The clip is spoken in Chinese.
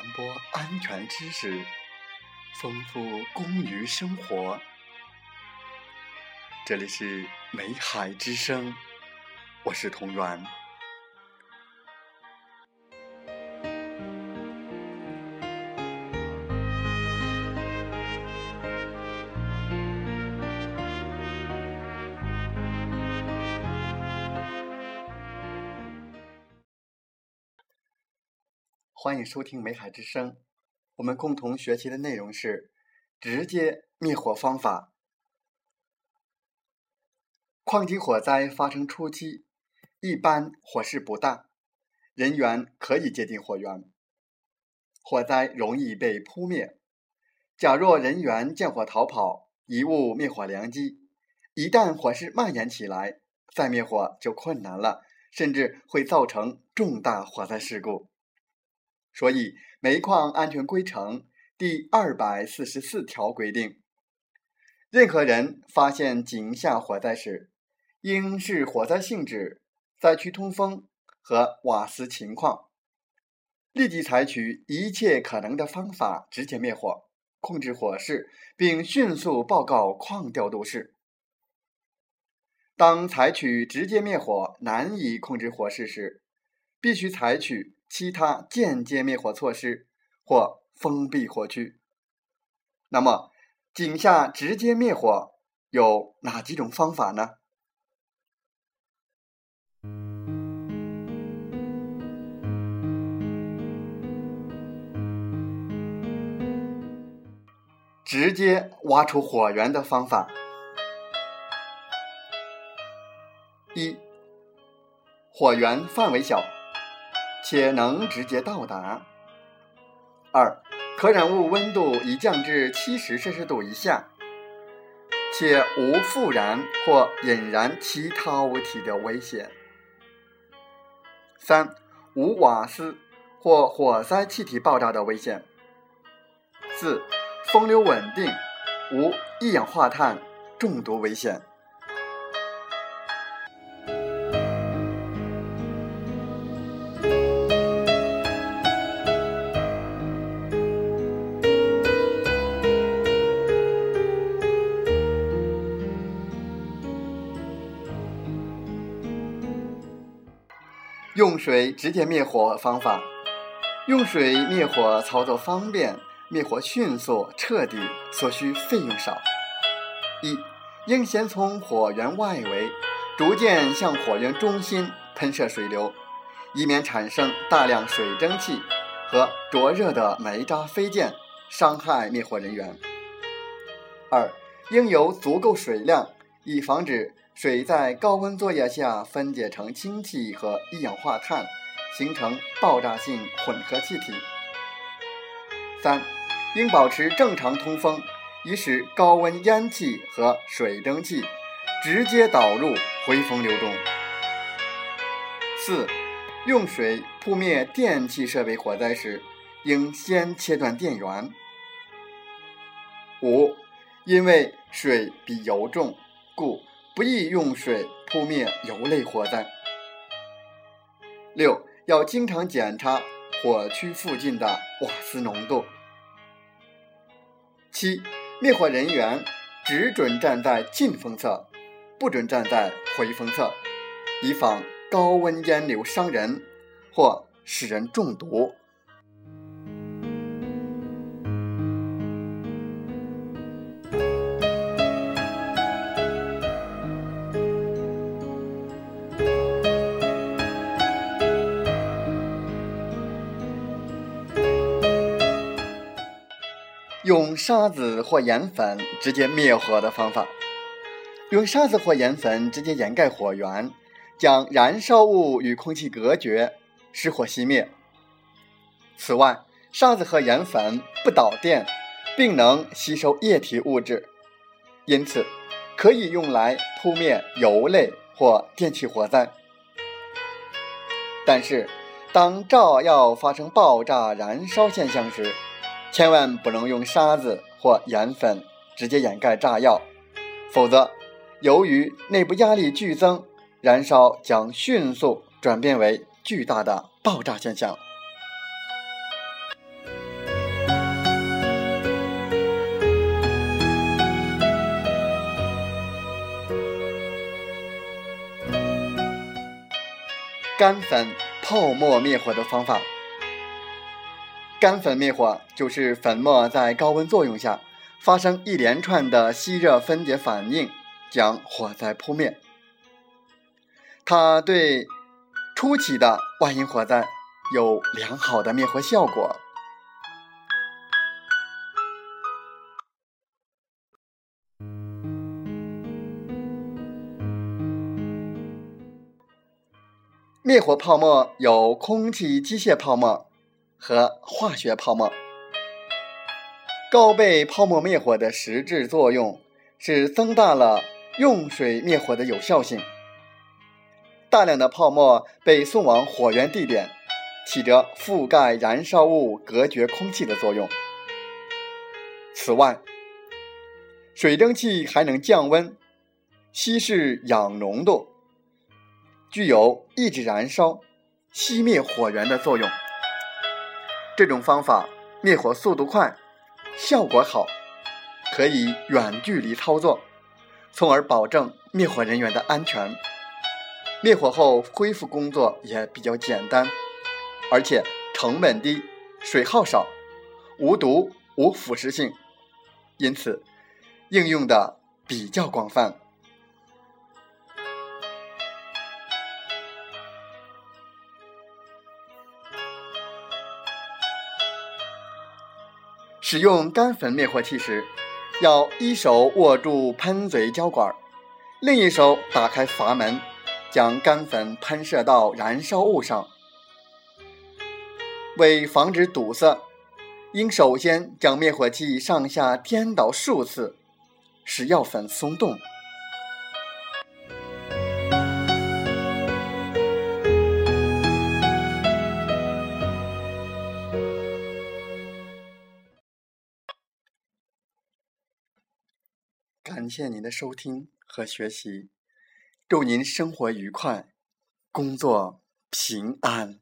传播安全知识，丰富公于生活。这里是美海之声，我是童源。欢迎收听《美海之声》，我们共同学习的内容是直接灭火方法。矿井火灾发生初期，一般火势不大，人员可以接近火源，火灾容易被扑灭。假若人员见火逃跑，贻误灭火良机，一旦火势蔓延起来，再灭火就困难了，甚至会造成重大火灾事故。所以，《煤矿安全规程》第二百四十四条规定，任何人发现井下火灾时，应视火灾性质、灾区通风和瓦斯情况，立即采取一切可能的方法直接灭火，控制火势，并迅速报告矿调度室。当采取直接灭火难以控制火势时，必须采取。其他间接灭火措施或封闭火区。那么，井下直接灭火有哪几种方法呢？直接挖出火源的方法：一，火源范围小。且能直接到达。二，可燃物温度已降至七十摄氏度以下，且无复燃或引燃其他物体的危险。三，无瓦斯或火灾气体爆炸的危险。四，风流稳定，无一氧化碳中毒危险。用水直接灭火方法：用水灭火操作方便，灭火迅速彻底，所需费用少。一，应先从火源外围逐渐向火源中心喷射水流，以免产生大量水蒸气和灼热的煤渣飞溅，伤害灭火人员。二，应有足够水量，以防止。水在高温作业下分解成氢气和一氧化碳，形成爆炸性混合气体。三，应保持正常通风，以使高温烟气和水蒸气直接导入回风流中。四，用水扑灭电气设备火灾时，应先切断电源。五，因为水比油重，故。不宜用水扑灭油类火灾。六要经常检查火区附近的瓦斯浓度。七灭火人员只准站在进风侧，不准站在回风侧，以防高温烟流伤人或使人中毒。用沙子或盐粉直接灭火的方法：用沙子或盐粉直接掩盖火源，将燃烧物与空气隔绝，使火熄灭。此外，沙子和盐粉不导电，并能吸收液体物质，因此可以用来扑灭油类或电气火灾。但是，当炸药发生爆炸燃烧现象时，千万不能用沙子或盐粉直接掩盖炸药。否则由于内部压力剧增燃烧将迅速转变为巨大的爆炸现象。干粉泡沫灭火的方法干粉灭火就是粉末在高温作用下发生一连串的吸热分解反应，将火灾扑灭。它对初期的万应火灾有良好的灭火效果。灭火泡沫有空气机械泡沫和化学泡沫。高倍泡沫灭火的实质作用是增大了用水灭火的有效性。大量的泡沫被送往火源地点，起着覆盖燃烧物、隔绝空气的作用。此外，水蒸气还能降温、稀释氧浓度。具有抑制燃烧、熄灭火源的作用。这种方法灭火速度快，效果好，可以远距离操作，从而保证灭火人员的安全。灭火后恢复工作也比较简单，而且成本低、水耗少、无毒无腐蚀性，因此应用的比较广泛。使用干粉灭火器时，要一手握住喷嘴胶管，另一手打开阀门，将干粉喷射到燃烧物上。为防止堵塞，应首先将灭火器上下颠倒数次，使药粉松动。感谢您的收听和学习，祝您生活愉快，工作平安。